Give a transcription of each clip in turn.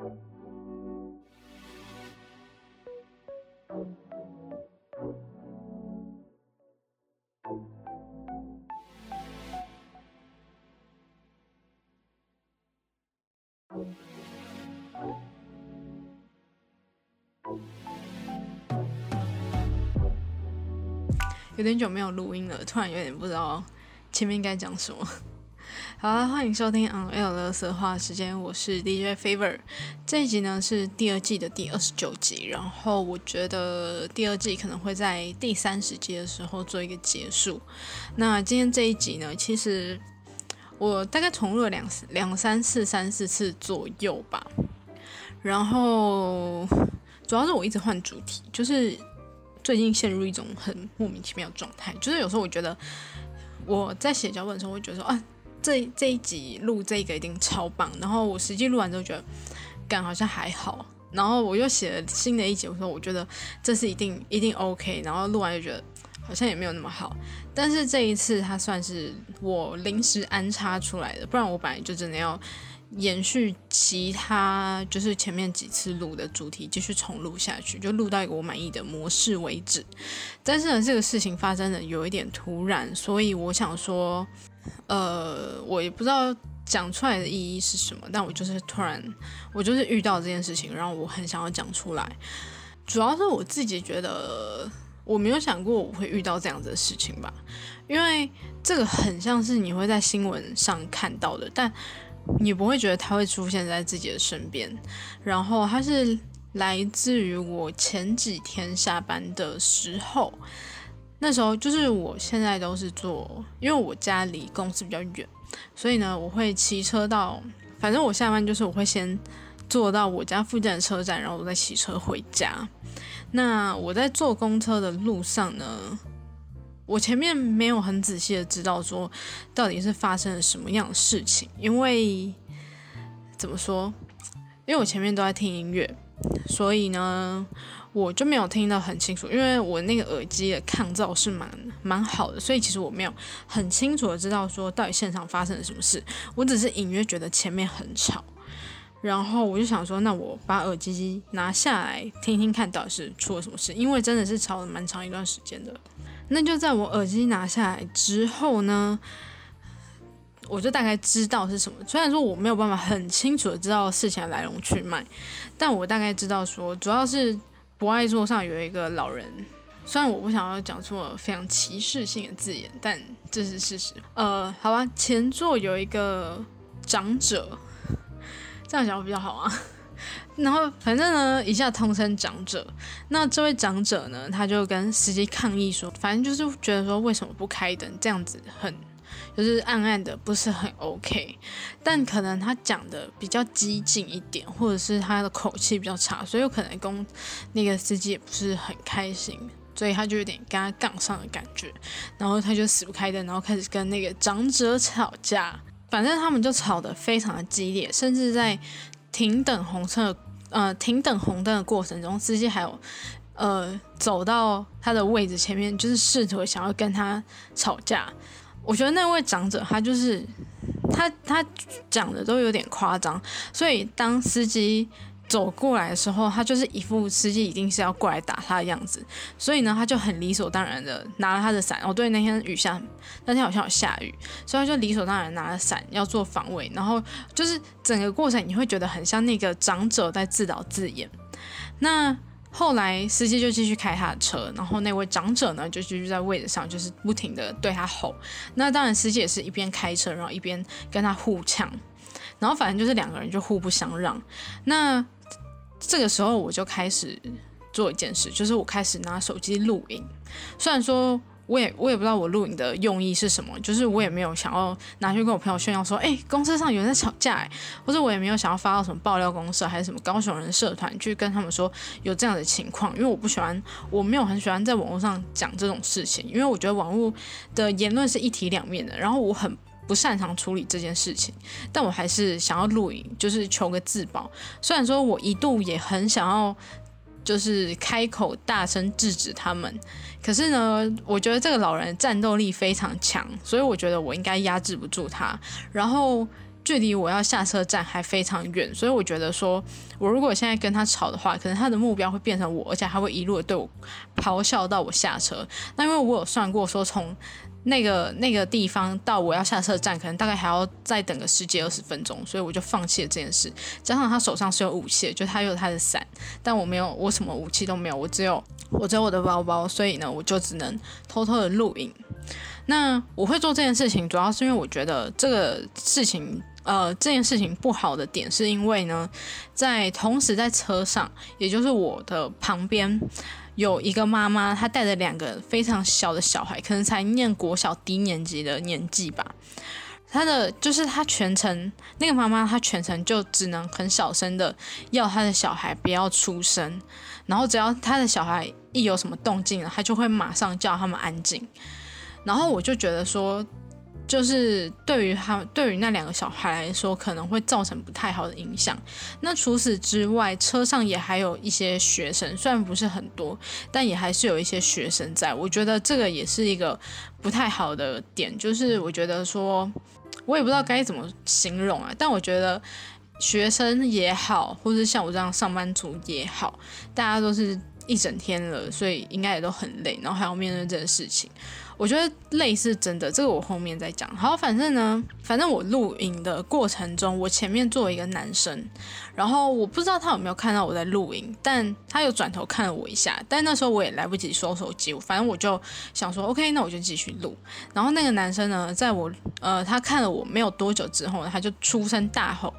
有点久没有录音了，突然有点不知道前面应该讲什么。好啦，欢迎收听《On Air 的色话时间》，我是 DJ Favor。这一集呢是第二季的第二十九集，然后我觉得第二季可能会在第三十集的时候做一个结束。那今天这一集呢，其实我大概重录了两两三次、三四次左右吧。然后主要是我一直换主题，就是最近陷入一种很莫名其妙的状态，就是有时候我觉得我在写脚本的时候，会觉得说啊。这这一集录这个一定超棒，然后我实际录完之后觉得感好像还好，然后我又写了新的一集，我说我觉得这是一定一定 OK，然后录完就觉得好像也没有那么好，但是这一次它算是我临时安插出来的，不然我本来就真的要延续其他就是前面几次录的主题继续重录下去，就录到一个我满意的模式为止。但是呢，这个事情发生的有一点突然，所以我想说。呃，我也不知道讲出来的意义是什么，但我就是突然，我就是遇到这件事情，然后我很想要讲出来。主要是我自己觉得，我没有想过我会遇到这样子的事情吧，因为这个很像是你会在新闻上看到的，但你不会觉得它会出现在自己的身边。然后它是来自于我前几天下班的时候。那时候就是我现在都是坐，因为我家离公司比较远，所以呢，我会骑车到，反正我下班就是我会先坐到我家附近的车站，然后我再骑车回家。那我在坐公车的路上呢，我前面没有很仔细的知道说到底是发生了什么样的事情，因为怎么说？因为我前面都在听音乐，所以呢。我就没有听到很清楚，因为我那个耳机的抗噪是蛮蛮好的，所以其实我没有很清楚的知道说到底现场发生了什么事。我只是隐约觉得前面很吵，然后我就想说，那我把耳机拿下来听听看到底是出了什么事，因为真的是吵了蛮长一段时间的。那就在我耳机拿下来之后呢，我就大概知道是什么。虽然说我没有办法很清楚的知道事情的来龙去脉，但我大概知道说主要是。博爱座上有一个老人，虽然我不想要讲出非常歧视性的字眼，但这是事实。呃，好吧，前座有一个长者，这样讲比较好啊。然后反正呢，一下通称长者。那这位长者呢，他就跟司机抗议说，反正就是觉得说为什么不开灯，这样子很。就是暗暗的不是很 OK，但可能他讲的比较激进一点，或者是他的口气比较差，所以有可能跟那个司机也不是很开心，所以他就有点跟他杠上的感觉，然后他就死不开灯，然后开始跟那个长者吵架，反正他们就吵得非常的激烈，甚至在停等红车呃停等红灯的过程中，司机还有呃走到他的位置前面，就是试图想要跟他吵架。我觉得那位长者他就是他他讲的都有点夸张，所以当司机走过来的时候，他就是一副司机一定是要过来打他的样子，所以呢，他就很理所当然的拿了他的伞。哦，对，那天雨下，那天好像有下雨，所以他就理所当然拿了伞要做防卫，然后就是整个过程你会觉得很像那个长者在自导自演。那。后来司机就继续开他的车，然后那位长者呢就继续在位置上，就是不停的对他吼。那当然司机也是一边开车，然后一边跟他互呛，然后反正就是两个人就互不相让。那这个时候我就开始做一件事，就是我开始拿手机录影，虽然说。我也我也不知道我录影的用意是什么，就是我也没有想要拿去跟我朋友炫耀说，哎，公司上有人在吵架，哎，或者我也没有想要发到什么爆料公社还是什么高雄人社团去跟他们说有这样的情况，因为我不喜欢，我没有很喜欢在网络上讲这种事情，因为我觉得网络的言论是一体两面的，然后我很不擅长处理这件事情，但我还是想要录影，就是求个自保。虽然说我一度也很想要。就是开口大声制止他们，可是呢，我觉得这个老人战斗力非常强，所以我觉得我应该压制不住他。然后距离我要下车站还非常远，所以我觉得说，我如果现在跟他吵的话，可能他的目标会变成我，而且他会一路的对我咆哮到我下车。那因为我有算过，说从那个那个地方到我要下车站，可能大概还要再等个十几二十分钟，所以我就放弃了这件事。加上他手上是有武器，就他有他的伞，但我没有，我什么武器都没有，我只有我只有我的包包，所以呢，我就只能偷偷的录影。那我会做这件事情，主要是因为我觉得这个事情，呃，这件事情不好的点，是因为呢，在同时在车上，也就是我的旁边，有一个妈妈，她带着两个非常小的小孩，可能才念国小低年级的年纪吧。她的就是她全程那个妈妈，她全程就只能很小声的要她的小孩不要出声，然后只要她的小孩一有什么动静了，她就会马上叫他们安静。然后我就觉得说，就是对于他对于那两个小孩来说，可能会造成不太好的影响。那除此之外，车上也还有一些学生，虽然不是很多，但也还是有一些学生在。我觉得这个也是一个不太好的点，就是我觉得说，我也不知道该怎么形容啊。但我觉得学生也好，或者像我这样上班族也好，大家都是一整天了，所以应该也都很累，然后还要面对这件事情。我觉得累是真的，这个我后面再讲。好，反正呢，反正我录影的过程中，我前面坐一个男生，然后我不知道他有没有看到我在录影，但他有转头看了我一下，但那时候我也来不及收手机，反正我就想说，OK，那我就继续录。然后那个男生呢，在我呃他看了我没有多久之后，他就出声大吼，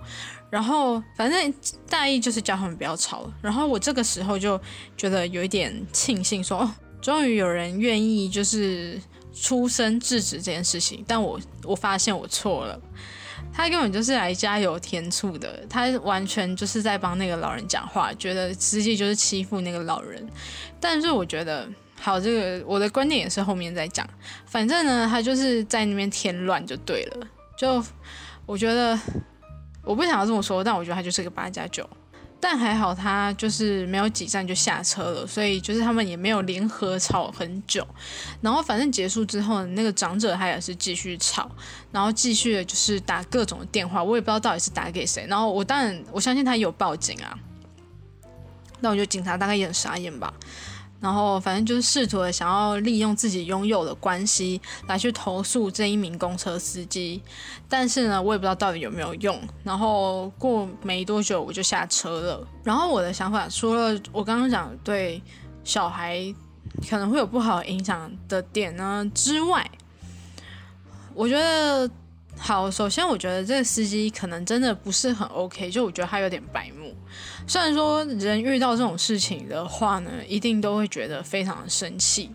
然后反正大意就是叫他们不要吵了。然后我这个时候就觉得有一点庆幸，说哦，终于有人愿意就是。出声制止这件事情，但我我发现我错了，他根本就是来加油添醋的，他完全就是在帮那个老人讲话，觉得司机就是欺负那个老人。但是我觉得，好，这个我的观点也是后面再讲。反正呢，他就是在那边添乱就对了。就我觉得，我不想要这么说，但我觉得他就是个八加九。但还好，他就是没有几站就下车了，所以就是他们也没有联合吵很久。然后反正结束之后，那个长者他也是继续吵，然后继续就是打各种电话，我也不知道到底是打给谁。然后我当然我相信他有报警啊，那我觉得警察大概也很傻眼吧。然后反正就是试图的想要利用自己拥有的关系来去投诉这一名公车司机，但是呢，我也不知道到底有没有用。然后过没多久我就下车了。然后我的想法除了我刚刚讲对小孩可能会有不好影响的点呢之外，我觉得。好，首先我觉得这个司机可能真的不是很 OK，就我觉得他有点白目。虽然说人遇到这种事情的话呢，一定都会觉得非常的生气，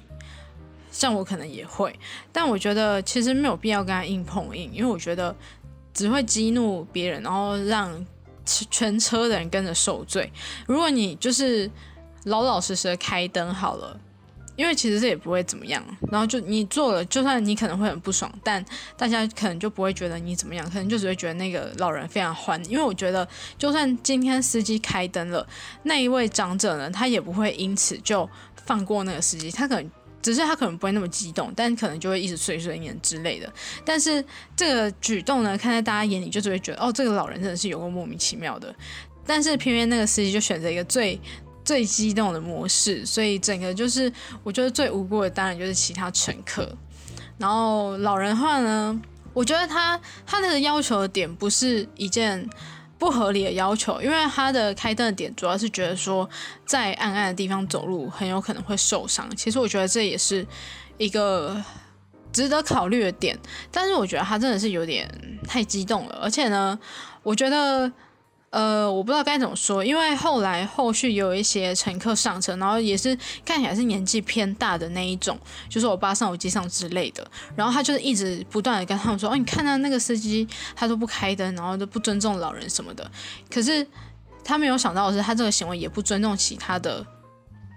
像我可能也会，但我觉得其实没有必要跟他硬碰硬，因为我觉得只会激怒别人，然后让全车的人跟着受罪。如果你就是老老实实的开灯好了。因为其实这也不会怎么样，然后就你做了，就算你可能会很不爽，但大家可能就不会觉得你怎么样，可能就只会觉得那个老人非常欢。因为我觉得，就算今天司机开灯了，那一位长者呢，他也不会因此就放过那个司机，他可能只是他可能不会那么激动，但可能就会一直碎碎念之类的。但是这个举动呢，看在大家眼里，就只会觉得哦，这个老人真的是有个莫名其妙的。但是偏偏那个司机就选择一个最。最激动的模式，所以整个就是我觉得最无辜的当然就是其他乘客。然后老人话呢，我觉得他他的要求的点不是一件不合理的要求，因为他的开灯的点主要是觉得说在暗暗的地方走路很有可能会受伤。其实我觉得这也是一个值得考虑的点，但是我觉得他真的是有点太激动了，而且呢，我觉得。呃，我不知道该怎么说，因为后来后续有一些乘客上车，然后也是看起来是年纪偏大的那一种，就是我爸上、我机上之类的，然后他就是一直不断的跟他们说，哦，你看到那个司机他都不开灯，然后都不尊重老人什么的，可是他没有想到的是，他这个行为也不尊重其他的。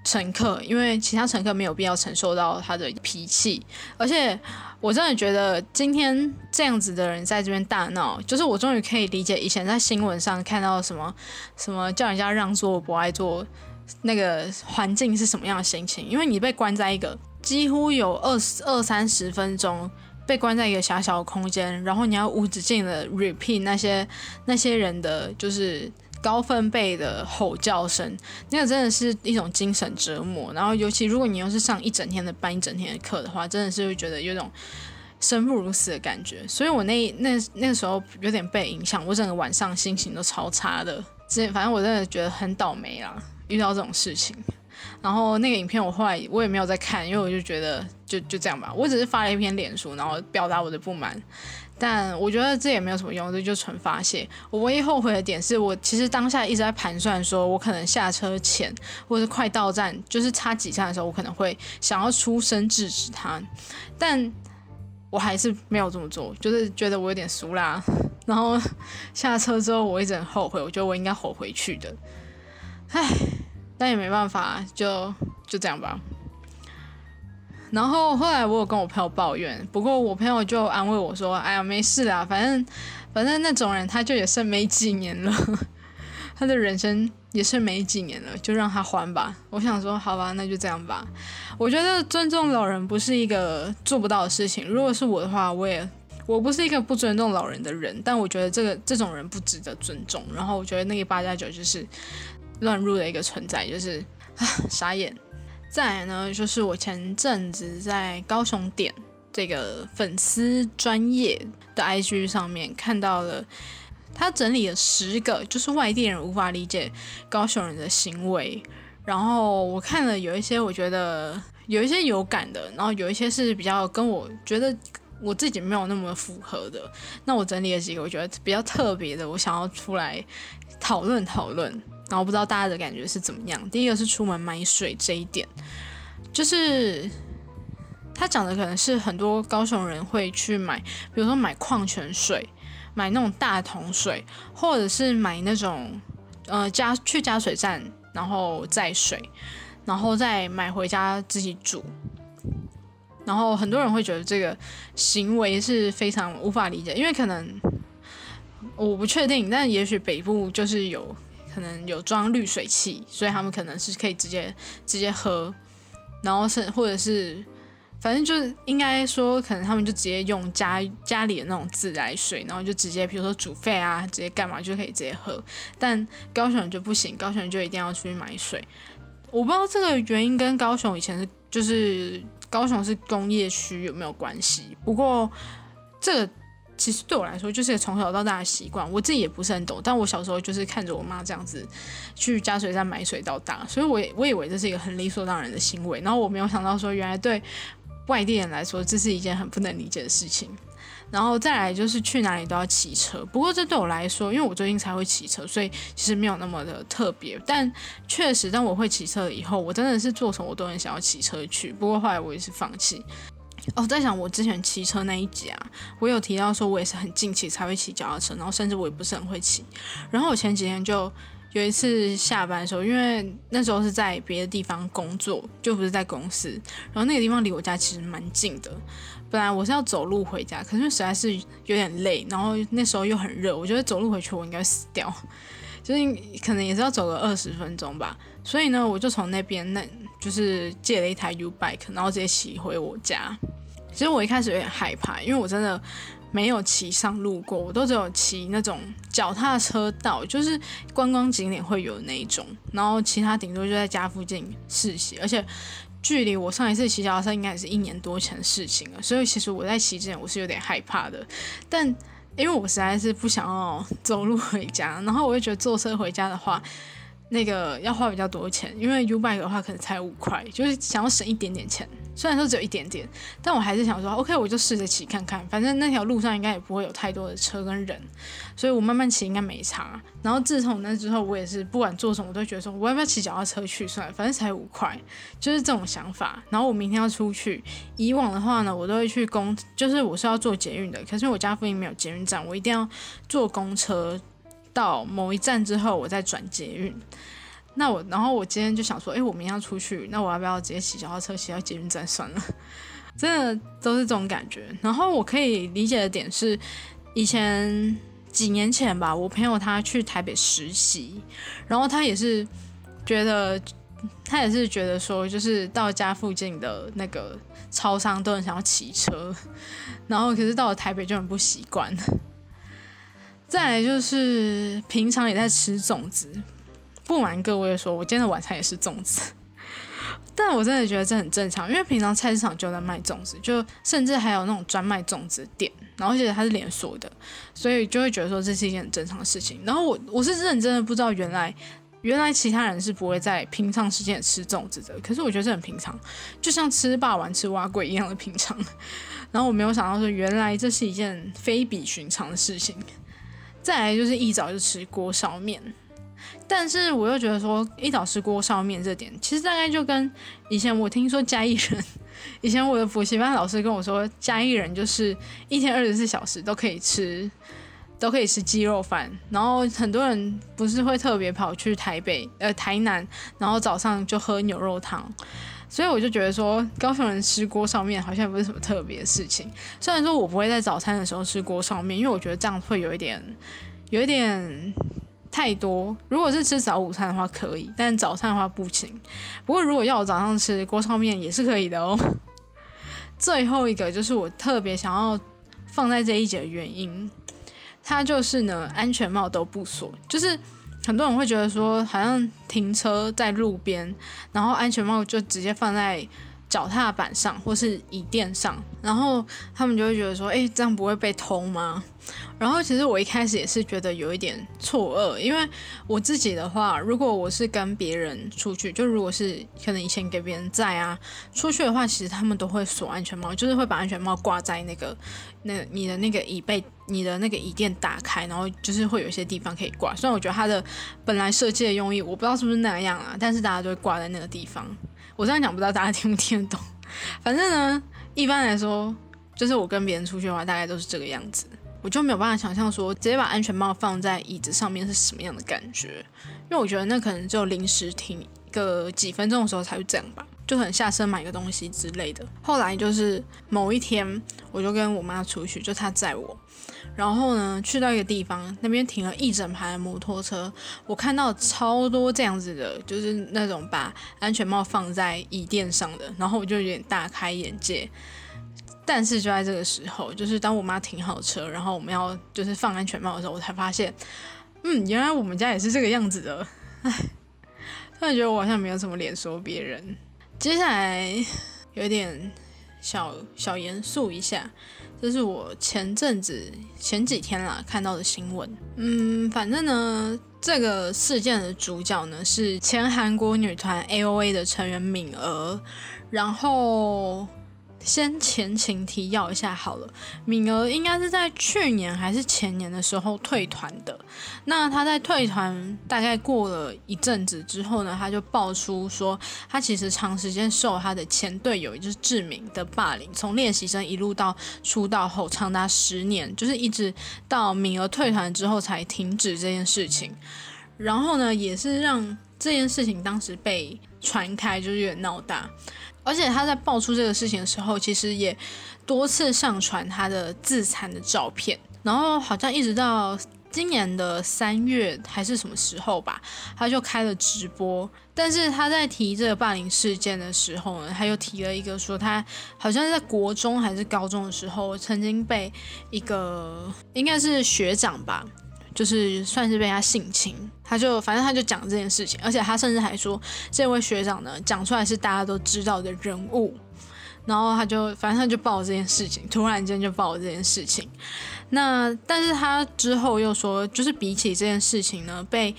乘客，因为其他乘客没有必要承受到他的脾气，而且我真的觉得今天这样子的人在这边大闹，就是我终于可以理解以前在新闻上看到什么什么叫人家让座不爱坐那个环境是什么样的心情，因为你被关在一个几乎有二二三十分钟。被关在一个狭小的空间，然后你要无止境的 repeat 那些那些人的就是高分贝的吼叫声，那个真的是一种精神折磨。然后尤其如果你又是上一整天的班、一整天的课的话，真的是会觉得有种生不如死的感觉。所以我那那那个时候有点被影响，我整个晚上心情都超差的。这反正我真的觉得很倒霉啦，遇到这种事情。然后那个影片我后来我也没有再看，因为我就觉得就就这样吧。我只是发了一篇脸书，然后表达我的不满。但我觉得这也没有什么用，这就纯发泄。我唯一后悔的点是我其实当下一直在盘算，说我可能下车前或者快到站，就是差几站的时候，我可能会想要出声制止他，但我还是没有这么做，就是觉得我有点俗啦。然后下车之后，我一直很后悔，我觉得我应该吼回去的。唉。但也没办法，就就这样吧。然后后来我有跟我朋友抱怨，不过我朋友就安慰我说：“哎呀，没事啦，反正反正那种人他就也剩没几年了，他的人生也剩没几年了，就让他还吧。”我想说，好吧，那就这样吧。我觉得尊重老人不是一个做不到的事情。如果是我的话，我也我不是一个不尊重老人的人，但我觉得这个这种人不值得尊重。然后我觉得那个八加九就是。乱入的一个存在，就是啊傻眼。再来呢，就是我前阵子在高雄点这个粉丝专业的 IG 上面看到了，他整理了十个就是外地人无法理解高雄人的行为。然后我看了有一些，我觉得有一些有感的，然后有一些是比较跟我觉得我自己没有那么符合的。那我整理了几个我觉得比较特别的，我想要出来讨论讨论。然后不知道大家的感觉是怎么样。第一个是出门买水这一点，就是他讲的可能是很多高雄人会去买，比如说买矿泉水，买那种大桶水，或者是买那种呃加去加水站，然后载水，然后再买回家自己煮。然后很多人会觉得这个行为是非常无法理解，因为可能我不确定，但也许北部就是有。可能有装滤水器，所以他们可能是可以直接直接喝，然后是或者是反正就是应该说，可能他们就直接用家家里的那种自来水，然后就直接比如说煮沸啊，直接干嘛就可以直接喝。但高雄就不行，高雄就一定要出去买水。我不知道这个原因跟高雄以前是就是高雄是工业区有没有关系？不过这个。其实对我来说，就是从小到大的习惯。我自己也不是很懂，但我小时候就是看着我妈这样子去加水站买水到大，所以我我以为这是一个很理所当然的行为。然后我没有想到说，原来对外地人来说，这是一件很不能理解的事情。然后再来就是去哪里都要骑车，不过这对我来说，因为我最近才会骑车，所以其实没有那么的特别。但确实，当我会骑车以后，我真的是做什么我都很想要骑车去。不过后来我也是放弃。哦，在想我之前骑车那一集啊，我有提到说，我也是很近期才会骑脚踏车，然后甚至我也不是很会骑。然后我前几天就有一次下班的时候，因为那时候是在别的地方工作，就不是在公司。然后那个地方离我家其实蛮近的，本来我是要走路回家，可是实在是有点累，然后那时候又很热，我觉得走路回去我应该死掉，就是可能也是要走个二十分钟吧。所以呢，我就从那边那。就是借了一台 U bike，然后直接骑回我家。其实我一开始有点害怕，因为我真的没有骑上路过，我都只有骑那种脚踏车道，就是观光景点会有那一种。然后其他顶多就在家附近试骑，而且距离我上一次骑脚踏车应该也是一年多前的事情了。所以其实我在骑之前我是有点害怕的，但因为我实在是不想要走路回家，然后我又觉得坐车回家的话。那个要花比较多钱，因为 U bike 的话可能才五块，就是想要省一点点钱。虽然说只有一点点，但我还是想说，OK，我就试着骑看看，反正那条路上应该也不会有太多的车跟人，所以我慢慢骑应该没差。然后自从那之后，我也是不管做什么，我都觉得说，我要不要骑脚踏车去算了，反正才五块，就是这种想法。然后我明天要出去，以往的话呢，我都会去公，就是我是要坐捷运的，可是我家附近没有捷运站，我一定要坐公车。到某一站之后，我再转捷运。那我，然后我今天就想说，哎，我明天要出去，那我要不要直接骑脚踏车骑到捷运站算了？真的都是这种感觉。然后我可以理解的点是，以前几年前吧，我朋友他去台北实习，然后他也是觉得他也是觉得说，就是到家附近的那个超商都很想要骑车，然后可是到了台北就很不习惯。再来就是平常也在吃粽子，不瞒各位说，我今天的晚餐也是粽子。但我真的觉得这很正常，因为平常菜市场就在卖粽子，就甚至还有那种专卖粽子店，然后而且它是连锁的，所以就会觉得说这是一件很正常的事情。然后我我是认真的不知道原来原来其他人是不会在平常时间吃粽子的，可是我觉得这很平常，就像吃霸王吃蛙桂一样的平常。然后我没有想到说原来这是一件非比寻常的事情。再来就是一早就吃锅烧面。但是我又觉得说，一早吃锅烧面这点，其实大概就跟以前我听说嘉义人，以前我的补习班老师跟我说，嘉义人就是一天二十四小时都可以吃，都可以吃鸡肉饭。然后很多人不是会特别跑去台北、呃台南，然后早上就喝牛肉汤。所以我就觉得说，高雄人吃锅烧面好像也不是什么特别的事情。虽然说我不会在早餐的时候吃锅烧面，因为我觉得这样会有一点，有一点。太多，如果是吃早午餐的话可以，但早餐的话不行。不过如果要我早上吃锅烧面也是可以的哦。最后一个就是我特别想要放在这一节的原因，它就是呢安全帽都不锁，就是很多人会觉得说好像停车在路边，然后安全帽就直接放在。脚踏板上或是椅垫上，然后他们就会觉得说：“哎，这样不会被偷吗？”然后其实我一开始也是觉得有一点错愕，因为我自己的话，如果我是跟别人出去，就如果是可能以前给别人在啊出去的话，其实他们都会锁安全帽，就是会把安全帽挂在那个那你的那个椅背、你的那个椅垫打开，然后就是会有一些地方可以挂。虽然我觉得它的本来设计的用意我不知道是不是那样啊，但是大家都会挂在那个地方。我这样讲不知道大家听不听得懂，反正呢，一般来说，就是我跟别人出去的话，大概都是这个样子。我就没有办法想象说，直接把安全帽放在椅子上面是什么样的感觉，因为我觉得那可能只有临时停个几分钟的时候才会这样吧，就很下车买个东西之类的。后来就是某一天，我就跟我妈出去，就她载我。然后呢，去到一个地方，那边停了一整排的摩托车，我看到超多这样子的，就是那种把安全帽放在椅垫上的，然后我就有点大开眼界。但是就在这个时候，就是当我妈停好车，然后我们要就是放安全帽的时候，我才发现，嗯，原来我们家也是这个样子的。唉，突然觉得我好像没有什么脸说别人。接下来有点小小严肃一下。这是我前阵子前几天啦看到的新闻，嗯，反正呢，这个事件的主角呢是前韩国女团 A.O.A 的成员敏娥，然后。先前情提要一下好了，敏儿应该是在去年还是前年的时候退团的。那他在退团大概过了一阵子之后呢，他就爆出说，他其实长时间受他的前队友，也就是志明的霸凌，从练习生一路到出道后长达十年，就是一直到敏儿退团之后才停止这件事情。然后呢，也是让这件事情当时被传开，就是有点闹大。而且他在爆出这个事情的时候，其实也多次上传他的自残的照片，然后好像一直到今年的三月还是什么时候吧，他就开了直播。但是他在提这个霸凌事件的时候呢，他又提了一个说，他好像在国中还是高中的时候，曾经被一个应该是学长吧。就是算是被他性侵，他就反正他就讲这件事情，而且他甚至还说这位学长呢讲出来是大家都知道的人物，然后他就反正他就报这件事情，突然间就报这件事情。那但是他之后又说，就是比起这件事情呢，被。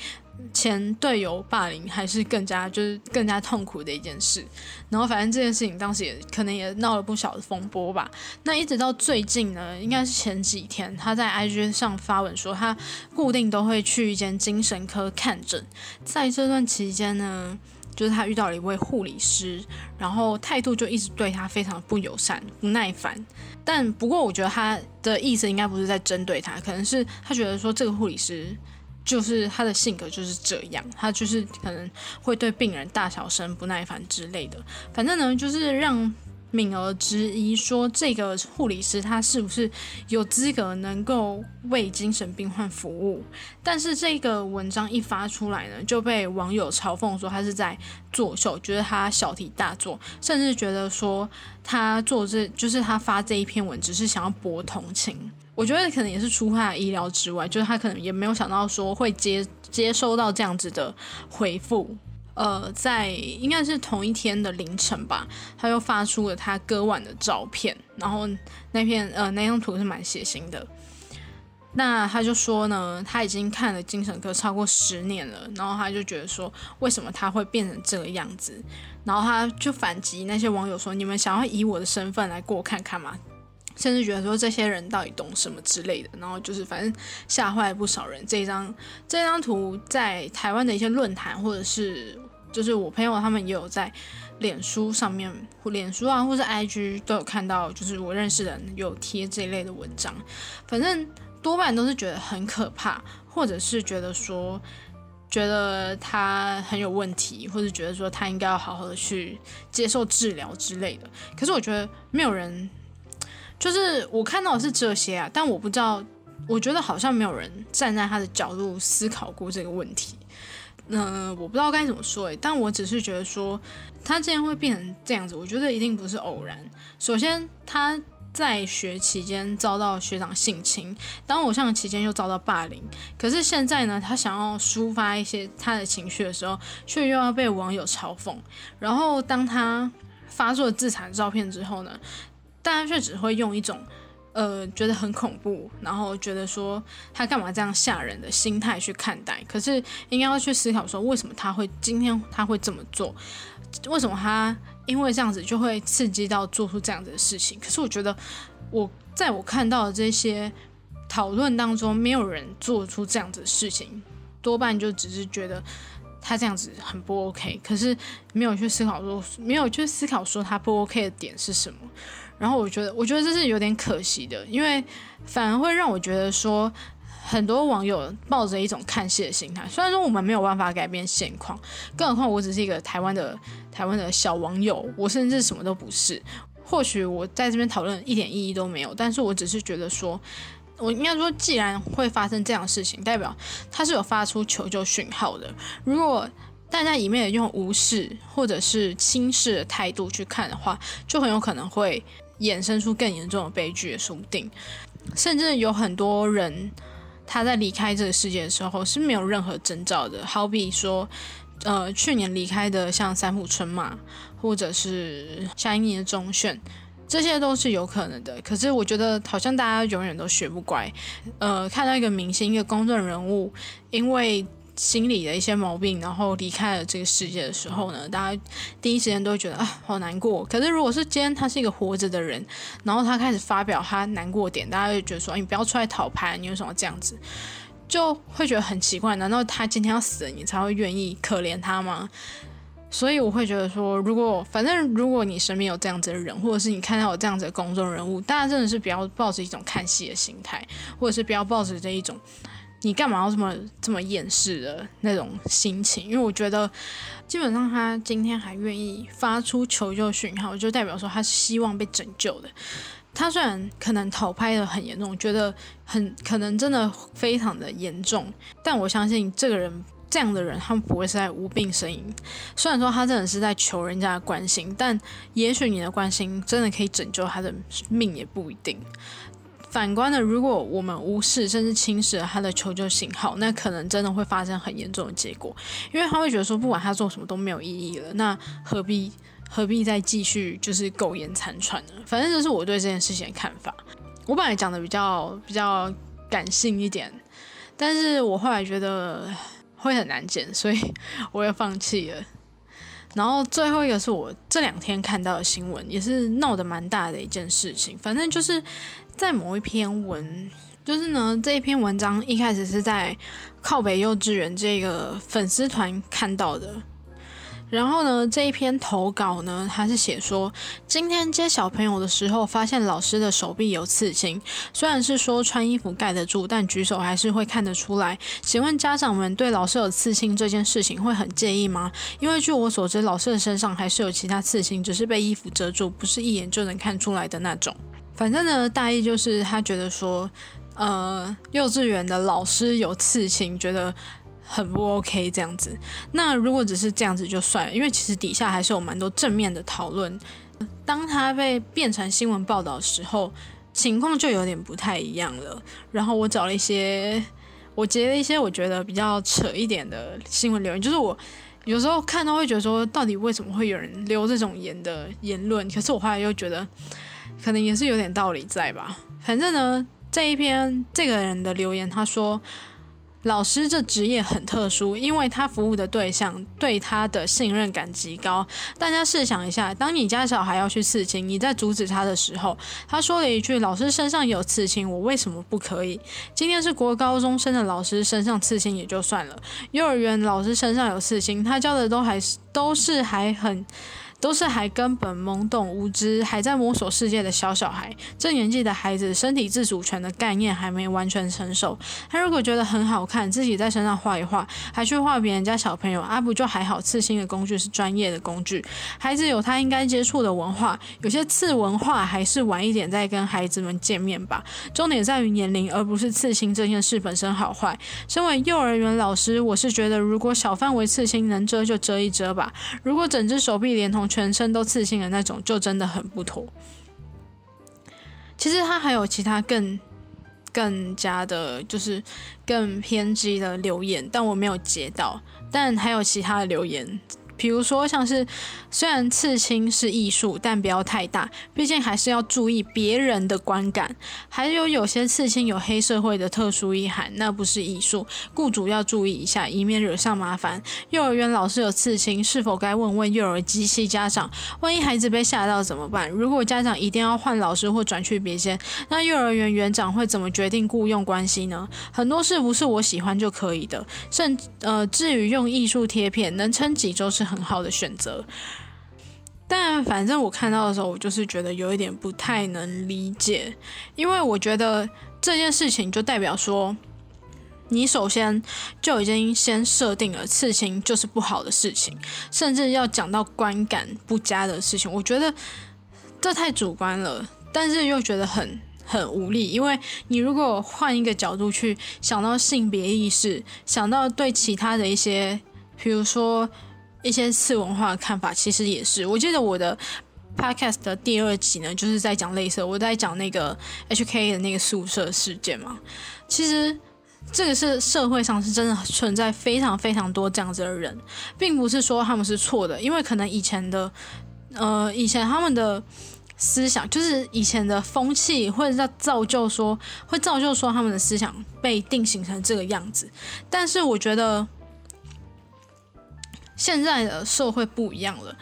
前队友霸凌还是更加就是更加痛苦的一件事，然后反正这件事情当时也可能也闹了不小的风波吧。那一直到最近呢，应该是前几天，他在 IG 上发文说，他固定都会去一间精神科看诊。在这段期间呢，就是他遇到了一位护理师，然后态度就一直对他非常不友善、不耐烦。但不过我觉得他的意思应该不是在针对他，可能是他觉得说这个护理师。就是他的性格就是这样，他就是可能会对病人大小声、不耐烦之类的。反正呢，就是让敏儿质疑，说这个护理师他是不是有资格能够为精神病患服务？但是这个文章一发出来呢，就被网友嘲讽说他是在作秀，觉得他小题大做，甚至觉得说他做这就是他发这一篇文只是想要博同情。我觉得可能也是出乎他的意料之外，就是他可能也没有想到说会接接收到这样子的回复。呃，在应该是同一天的凌晨吧，他又发出了他割腕的照片，然后那片呃那张图是蛮血腥的。那他就说呢，他已经看了精神科超过十年了，然后他就觉得说，为什么他会变成这个样子？然后他就反击那些网友说，你们想要以我的身份来过看看吗？甚至觉得说这些人到底懂什么之类的，然后就是反正吓坏不少人。这张这张图在台湾的一些论坛或者是。就是我朋友他们也有在脸书上面，脸书啊，或是 IG 都有看到，就是我认识的人有贴这一类的文章。反正多半都是觉得很可怕，或者是觉得说，觉得他很有问题，或者觉得说他应该要好好的去接受治疗之类的。可是我觉得没有人，就是我看到的是这些啊，但我不知道，我觉得好像没有人站在他的角度思考过这个问题。嗯，我不知道该怎么说诶，但我只是觉得说，他竟然会变成这样子，我觉得一定不是偶然。首先，他在学期间遭到学长性侵，当偶像期间又遭到霸凌，可是现在呢，他想要抒发一些他的情绪的时候，却又要被网友嘲讽。然后，当他发出了自残照片之后呢，大家却只会用一种。呃，觉得很恐怖，然后觉得说他干嘛这样吓人的心态去看待，可是应该要去思考说，为什么他会今天他会这么做？为什么他因为这样子就会刺激到做出这样子的事情？可是我觉得，我在我看到的这些讨论当中，没有人做出这样子的事情，多半就只是觉得他这样子很不 OK，可是没有去思考说，没有去思考说他不 OK 的点是什么。然后我觉得，我觉得这是有点可惜的，因为反而会让我觉得说，很多网友抱着一种看戏的心态。虽然说我们没有办法改变现况，更何况我只是一个台湾的台湾的小网友，我甚至什么都不是。或许我在这边讨论一点意义都没有，但是我只是觉得说，我应该说，既然会发生这样的事情，代表他是有发出求救讯号的。如果大家一面用无视或者是轻视的态度去看的话，就很有可能会。衍生出更严重的悲剧也说不定，甚至有很多人他在离开这个世界的时候是没有任何征兆的，好比说，呃，去年离开的像三浦春马，或者是下一年的中炫，这些都是有可能的。可是我觉得好像大家永远都学不乖，呃，看到一个明星、一个公众人物，因为。心理的一些毛病，然后离开了这个世界的时候呢，大家第一时间都会觉得啊，好难过。可是如果是今天他是一个活着的人，然后他开始发表他难过点，大家就觉得说，你不要出来讨牌，你为什么这样子？就会觉得很奇怪。难道他今天要死了，你才会愿意可怜他吗？所以我会觉得说，如果反正如果你身边有这样子的人，或者是你看到有这样子的公众人物，大家真的是不要抱着一种看戏的心态，或者是不要抱着这一种。你干嘛要这么这么厌世的那种心情？因为我觉得，基本上他今天还愿意发出求救讯号，就代表说他是希望被拯救的。他虽然可能逃拍的很严重，觉得很可能真的非常的严重，但我相信这个人这样的人，他们不会是在无病呻吟。虽然说他真的是在求人家的关心，但也许你的关心真的可以拯救他的命，也不一定。反观呢，如果我们无视甚至轻视了他的求救信号，那可能真的会发生很严重的结果，因为他会觉得说，不管他做什么都没有意义了，那何必 何必再继续就是苟延残喘呢？反正这是我对这件事情的看法。我本来讲的比较比较感性一点，但是我后来觉得会很难剪，所以我也放弃了。然后最后一个是我这两天看到的新闻，也是闹得蛮大的一件事情，反正就是。在某一篇文，就是呢，这一篇文章一开始是在靠北幼稚园这个粉丝团看到的，然后呢，这一篇投稿呢，他是写说，今天接小朋友的时候，发现老师的手臂有刺青，虽然是说穿衣服盖得住，但举手还是会看得出来。请问家长们对老师有刺青这件事情会很介意吗？因为据我所知，老师的身上还是有其他刺青，只是被衣服遮住，不是一眼就能看出来的那种。反正呢，大意就是他觉得说，呃，幼稚园的老师有刺青，觉得。很不 OK 这样子，那如果只是这样子就算了，因为其实底下还是有蛮多正面的讨论。当他被变成新闻报道的时候，情况就有点不太一样了。然后我找了一些，我截了一些我觉得比较扯一点的新闻留言，就是我有时候看到会觉得说，到底为什么会有人留这种言的言论？可是我后来又觉得，可能也是有点道理在吧。反正呢，这一篇这个人的留言，他说。老师这职业很特殊，因为他服务的对象对他的信任感极高。大家试想一下，当你家小孩要去刺青，你在阻止他的时候，他说了一句：“老师身上有刺青，我为什么不可以？”今天是国高中生的老师身上刺青也就算了，幼儿园老师身上有刺青，他教的都还是都是还很。都是还根本懵懂无知，还在摸索世界的小小孩。这年纪的孩子，身体自主权的概念还没完全成熟。他如果觉得很好看，自己在身上画一画，还去画别人家小朋友，阿不就还好？刺青的工具是专业的工具，孩子有他应该接触的文化。有些次文化还是晚一点再跟孩子们见面吧。重点在于年龄，而不是刺青这件事本身好坏。身为幼儿园老师，我是觉得，如果小范围刺青能遮就遮一遮吧。如果整只手臂连同全身都刺青的那种，就真的很不妥。其实他还有其他更更加的，就是更偏激的留言，但我没有截到。但还有其他的留言。比如说，像是虽然刺青是艺术，但不要太大，毕竟还是要注意别人的观感。还有有些刺青有黑社会的特殊意涵，那不是艺术，雇主要注意一下，以免惹上麻烦。幼儿园老师有刺青，是否该问问幼儿机器家长？万一孩子被吓到怎么办？如果家长一定要换老师或转去别间，那幼儿园园长会怎么决定雇佣关系呢？很多事不是我喜欢就可以的，甚呃，至于用艺术贴片，能撑几周是。很好的选择，但反正我看到的时候，我就是觉得有一点不太能理解，因为我觉得这件事情就代表说，你首先就已经先设定了刺青就是不好的事情，甚至要讲到观感不佳的事情，我觉得这太主观了，但是又觉得很很无力，因为你如果换一个角度去想到性别意识，想到对其他的一些，比如说。一些次文化的看法，其实也是。我记得我的 podcast 的第二集呢，就是在讲类似，我在讲那个 HK 的那个宿舍事件嘛。其实这个是社会上是真的存在非常非常多这样子的人，并不是说他们是错的，因为可能以前的呃以前他们的思想，就是以前的风气，或者在造就说会造就说他们的思想被定型成这个样子。但是我觉得。现在的社会不一样了，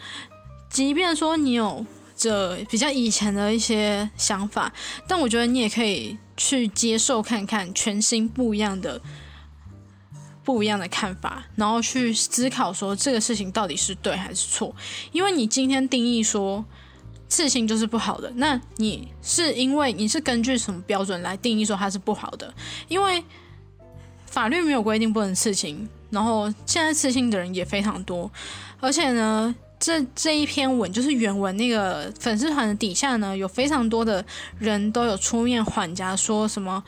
即便说你有着比较以前的一些想法，但我觉得你也可以去接受看看全新不一样的、不一样的看法，然后去思考说这个事情到底是对还是错。因为你今天定义说刺青就是不好的，那你是因为你是根据什么标准来定义说它是不好的？因为法律没有规定不能刺青。然后现在刺青的人也非常多，而且呢，这这一篇文就是原文那个粉丝团的底下呢，有非常多的人都有出面缓颊，说什么，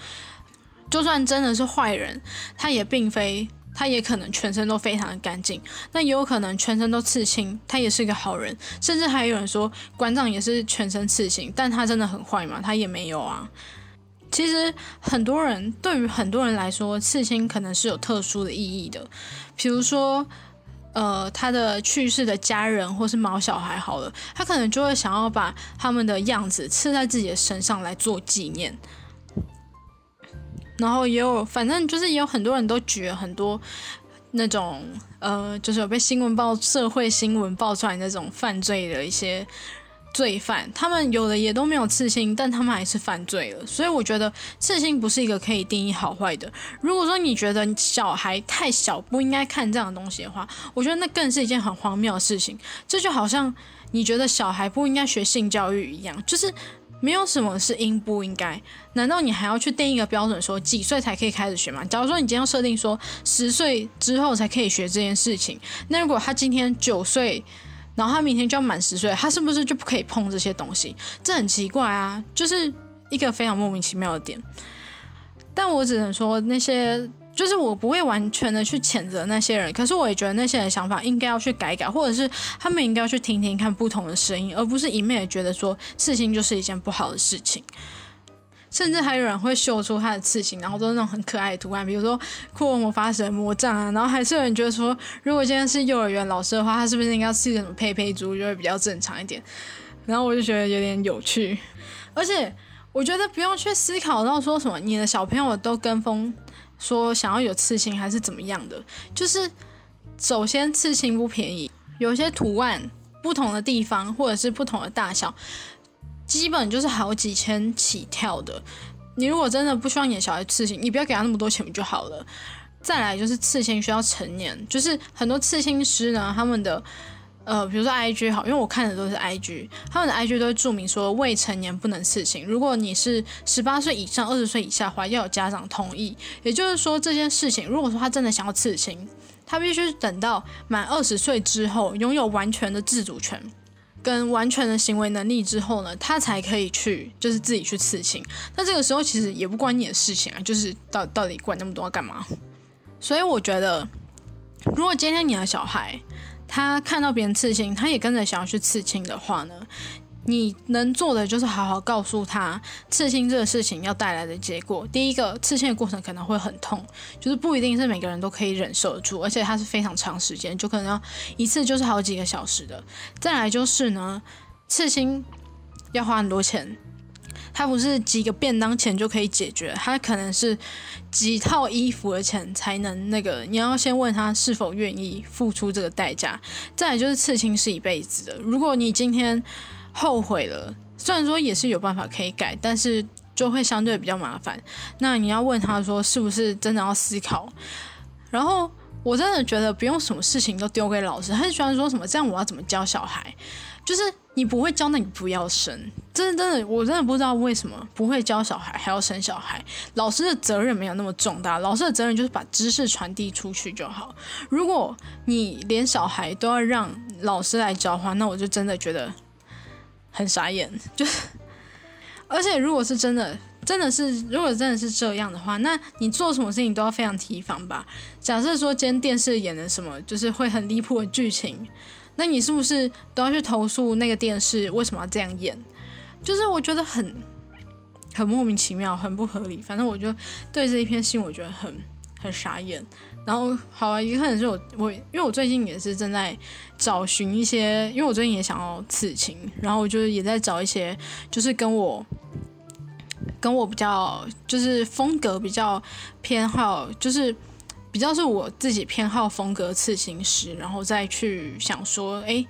就算真的是坏人，他也并非，他也可能全身都非常的干净，那也有可能全身都刺青，他也是一个好人，甚至还有人说馆长也是全身刺青，但他真的很坏吗？他也没有啊。其实很多人对于很多人来说，刺青可能是有特殊的意义的。比如说，呃，他的去世的家人或是毛小孩，好了，他可能就会想要把他们的样子刺在自己的身上来做纪念。然后也有，反正就是也有很多人都举了很多那种，呃，就是有被新闻报、社会新闻爆出来那种犯罪的一些罪犯，他们有的也都没有刺青，但他们还是犯罪了。所以我觉得刺青不是一个可以定义好坏的。如果说你觉得小孩太小不应该看这样的东西的话，我觉得那更是一件很荒谬的事情。这就好像你觉得小孩不应该学性教育一样，就是没有什么是应不应该。难道你还要去定一个标准，说几岁才可以开始学吗？假如说你今天要设定说十岁之后才可以学这件事情，那如果他今天九岁。然后他明天就要满十岁，他是不是就不可以碰这些东西？这很奇怪啊，就是一个非常莫名其妙的点。但我只能说，那些就是我不会完全的去谴责那些人，可是我也觉得那些人想法应该要去改改，或者是他们应该要去听听看不同的声音，而不是一昧的觉得说事情就是一件不好的事情。甚至还有人会秀出他的刺青，然后都是那种很可爱的图案，比如说库洛魔法使魔杖啊。然后还是有人觉得说，如果今天是幼儿园老师的话，他是不是应该刺什么佩佩猪，就会比较正常一点？然后我就觉得有点有趣，而且我觉得不用去思考到说什么你的小朋友都跟风说想要有刺青还是怎么样的。就是首先刺青不便宜，有些图案不同的地方或者是不同的大小。基本就是好几千起跳的，你如果真的不希望你的小孩刺青，你不要给他那么多钱不就好了。再来就是刺青需要成年，就是很多刺青师呢，他们的呃，比如说 I G 好，因为我看的都是 I G，他们的 I G 都会注明说未成年不能刺青。如果你是十八岁以上、二十岁以下的话，要有家长同意。也就是说，这件事情如果说他真的想要刺青，他必须等到满二十岁之后，拥有完全的自主权。跟完全的行为能力之后呢，他才可以去，就是自己去刺青。那这个时候其实也不关你的事情啊，就是到到底管那么多干嘛？所以我觉得，如果今天你的小孩他看到别人刺青，他也跟着想要去刺青的话呢？你能做的就是好好告诉他刺青这个事情要带来的结果。第一个，刺青的过程可能会很痛，就是不一定是每个人都可以忍受得住，而且它是非常长时间，就可能要一次就是好几个小时的。再来就是呢，刺青要花很多钱，它不是几个便当钱就可以解决，它可能是几套衣服的钱才能那个。你要先问他是否愿意付出这个代价。再来就是刺青是一辈子的，如果你今天。后悔了，虽然说也是有办法可以改，但是就会相对比较麻烦。那你要问他说是不是真的要思考？然后我真的觉得不用什么事情都丢给老师，很喜欢说什么这样我要怎么教小孩？就是你不会教，那你不要生。真的真的，我真的不知道为什么不会教小孩还要生小孩。老师的责任没有那么重大，老师的责任就是把知识传递出去就好。如果你连小孩都要让老师来教的话，那我就真的觉得。很傻眼，就是，而且如果是真的，真的是，如果真的是这样的话，那你做什么事情都要非常提防吧。假设说今天电视演的什么，就是会很离谱的剧情，那你是不是都要去投诉那个电视为什么要这样演？就是我觉得很很莫名其妙，很不合理。反正我就对这一篇信，我觉得很很傻眼。然后好啊，一个可能是我我，因为我最近也是正在找寻一些，因为我最近也想要刺青，然后我就是也在找一些，就是跟我跟我比较，就是风格比较偏好，就是比较是我自己偏好风格刺青师，然后再去想说，哎，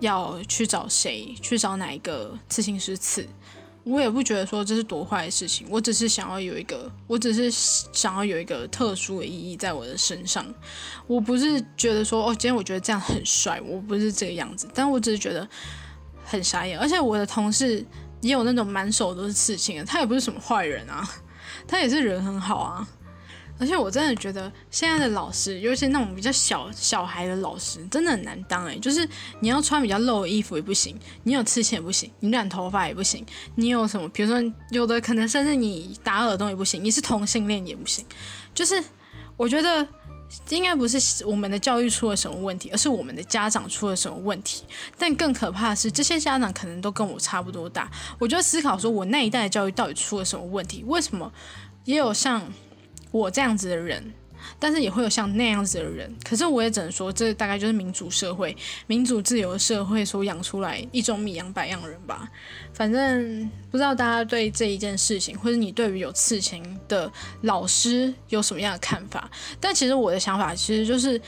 要去找谁，去找哪一个刺青师刺。我也不觉得说这是多坏的事情，我只是想要有一个，我只是想要有一个特殊的意义在我的身上。我不是觉得说哦，今天我觉得这样很帅，我不是这个样子，但我只是觉得很傻眼。而且我的同事也有那种满手都是刺青的，他也不是什么坏人啊，他也是人很好啊。而且我真的觉得现在的老师，尤其那种比较小小孩的老师，真的很难当诶，就是你要穿比较露的衣服也不行，你有刺青也不行，你染头发也不行，你有什么，比如说有的可能甚至你打耳洞也不行，你是同性恋也不行。就是我觉得应该不是我们的教育出了什么问题，而是我们的家长出了什么问题。但更可怕的是，这些家长可能都跟我差不多大。我就思考说，我那一代的教育到底出了什么问题？为什么也有像？我这样子的人，但是也会有像那样子的人。可是我也只能说，这大概就是民主社会、民主自由社会所养出来一种米养百样人吧。反正不知道大家对这一件事情，或者你对于有刺青的老师有什么样的看法？但其实我的想法其实就是，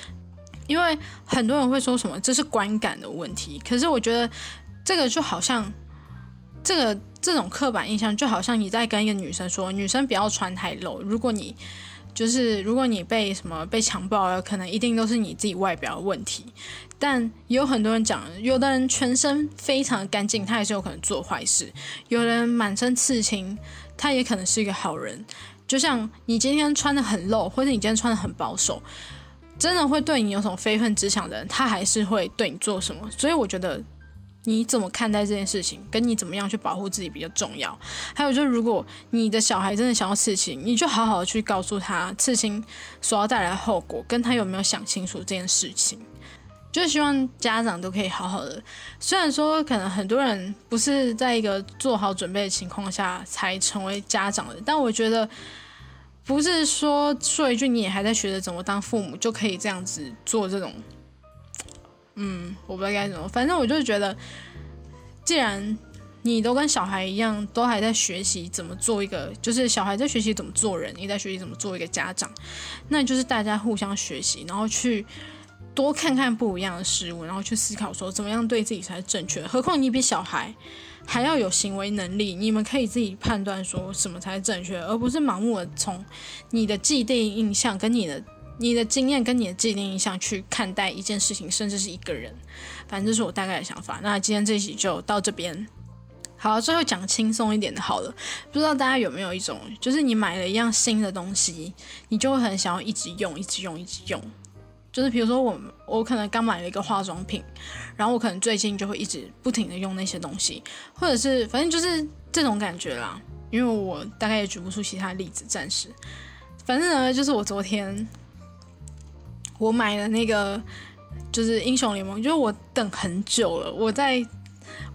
因为很多人会说什么这是观感的问题，可是我觉得这个就好像这个这种刻板印象，就好像你在跟一个女生说，女生不要穿太露。如果你就是如果你被什么被强暴了，可能一定都是你自己外表的问题。但也有很多人讲，有的人全身非常干净，他也是有可能做坏事；有人满身刺青，他也可能是一个好人。就像你今天穿的很露，或者你今天穿的很保守，真的会对你有什么非分之想的人，他还是会对你做什么。所以我觉得。你怎么看待这件事情，跟你怎么样去保护自己比较重要。还有就是，如果你的小孩真的想要刺青，你就好好的去告诉他刺青所要带来的后果，跟他有没有想清楚这件事情。就希望家长都可以好好的。虽然说可能很多人不是在一个做好准备的情况下才成为家长的，但我觉得不是说说一句你也还在学着怎么当父母就可以这样子做这种。嗯，我不知道该怎么，反正我就是觉得，既然你都跟小孩一样，都还在学习怎么做一个，就是小孩在学习怎么做人，你在学习怎么做一个家长，那就是大家互相学习，然后去多看看不一样的事物，然后去思考说怎么样对自己才是正确。何况你比小孩还要有行为能力，你们可以自己判断说什么才是正确，而不是盲目的从你的既定印象跟你的。你的经验跟你的既定印象去看待一件事情，甚至是一个人，反正这是我大概的想法。那今天这集就到这边。好，最后讲轻松一点的，好了。不知道大家有没有一种，就是你买了一样新的东西，你就会很想要一直用，一直用，一直用。就是比如说我，我可能刚买了一个化妆品，然后我可能最近就会一直不停的用那些东西，或者是反正就是这种感觉啦。因为我大概也举不出其他例子，暂时。反正呢，就是我昨天。我买了那个就是英雄联盟，就是我等很久了。我在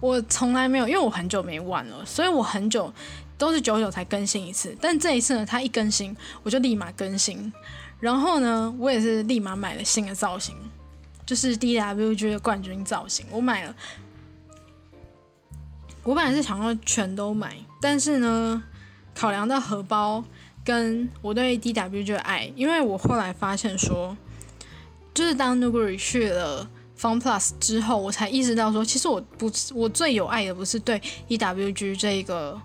我从来没有，因为我很久没玩了，所以我很久都是久久才更新一次。但这一次呢，它一更新我就立马更新。然后呢，我也是立马买了新的造型，就是 DWG 的冠军造型。我买了，我本来是想要全都买，但是呢，考量到荷包跟我对 DWG 的爱，因为我后来发现说。就是当 Nuguri 去了 Fun Plus 之后，我才意识到说，其实我不，我最有爱的不是对 EWG 这一个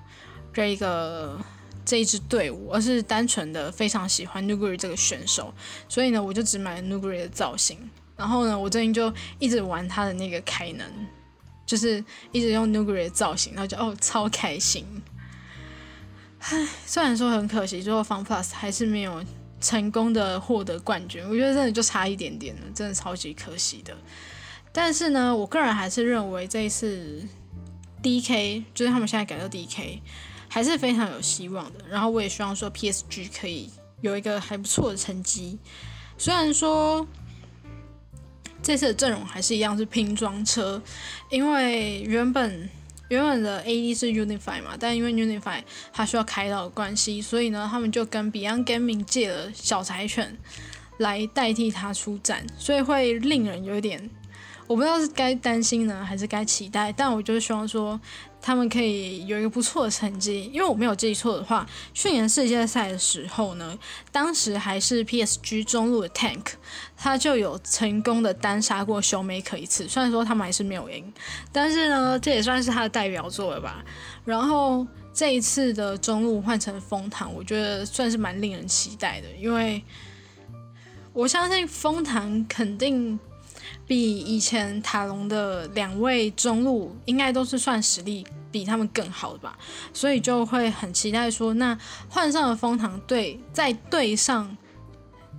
这一个这一支队伍，而是单纯的非常喜欢 Nuguri 这个选手。所以呢，我就只买了 Nuguri 的造型。然后呢，我最近就一直玩他的那个凯能，就是一直用 Nuguri 的造型，然后就哦超开心。唉，虽然说很可惜，最后 Fun Plus 还是没有。成功的获得冠军，我觉得真的就差一点点了，真的超级可惜的。但是呢，我个人还是认为这一次 D K 就是他们现在改到 D K 还是非常有希望的。然后我也希望说 P S G 可以有一个还不错的成绩。虽然说这次的阵容还是一样是拼装车，因为原本。原本的 AD 是 Unify 嘛，但因为 Unify 它需要开导的关系，所以呢，他们就跟 Beyond Gaming 借了小柴犬来代替他出战，所以会令人有点，我不知道是该担心呢，还是该期待，但我就是希望说。他们可以有一个不错的成绩，因为我没有记错的话，去年世界赛的时候呢，当时还是 PSG 中路的 Tank，他就有成功的单杀过修梅可一次。虽然说他们还是没有赢，但是呢，这也算是他的代表作了吧。然后这一次的中路换成风堂，我觉得算是蛮令人期待的，因为我相信风堂肯定。比以前塔隆的两位中路应该都是算实力比他们更好的吧，所以就会很期待说，那换上了风堂队在对上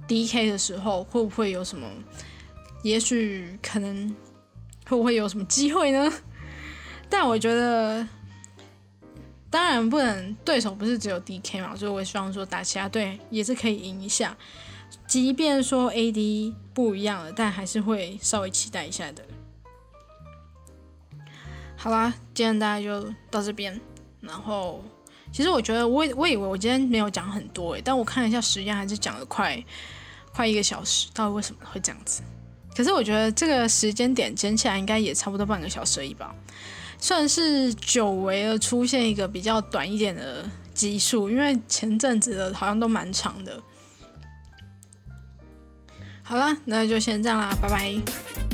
D K 的时候，会不会有什么？也许可能会不会有什么机会呢？但我觉得，当然不能对手不是只有 D K 嘛，所以我希望说打其他队也是可以赢一下。即便说 AD 不一样了，但还是会稍微期待一下的。好啦，今天大家就到这边。然后，其实我觉得我我以为我今天没有讲很多诶，但我看了一下时间，还是讲了快快一个小时。到底为什么会这样子？可是我觉得这个时间点剪起来应该也差不多半个小时而已吧，算是久违了出现一个比较短一点的集数，因为前阵子的好像都蛮长的。好了，那就先这样啦，拜拜。